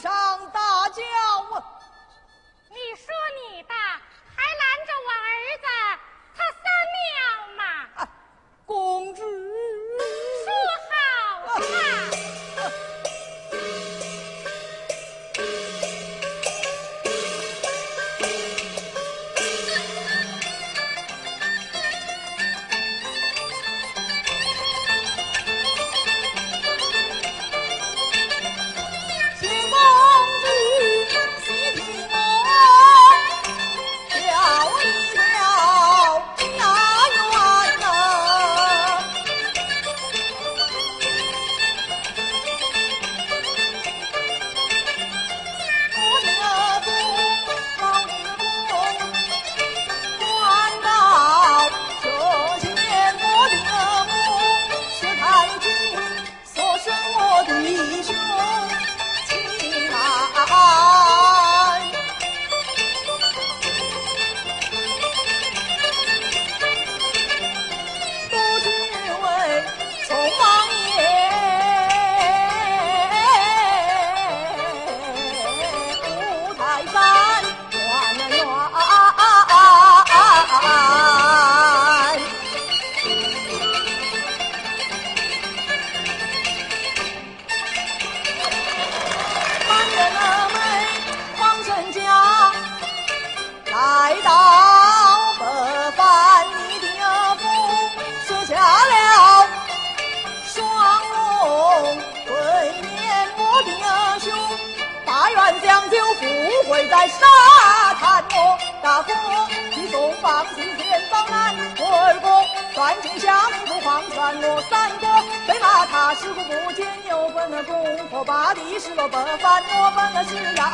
上跪在沙滩我大哥，你送放西天方南二公，传天下名不黄泉我三国，被骂他尸骨不见，又分了公婆，把地，失落北藩，我本了是阳。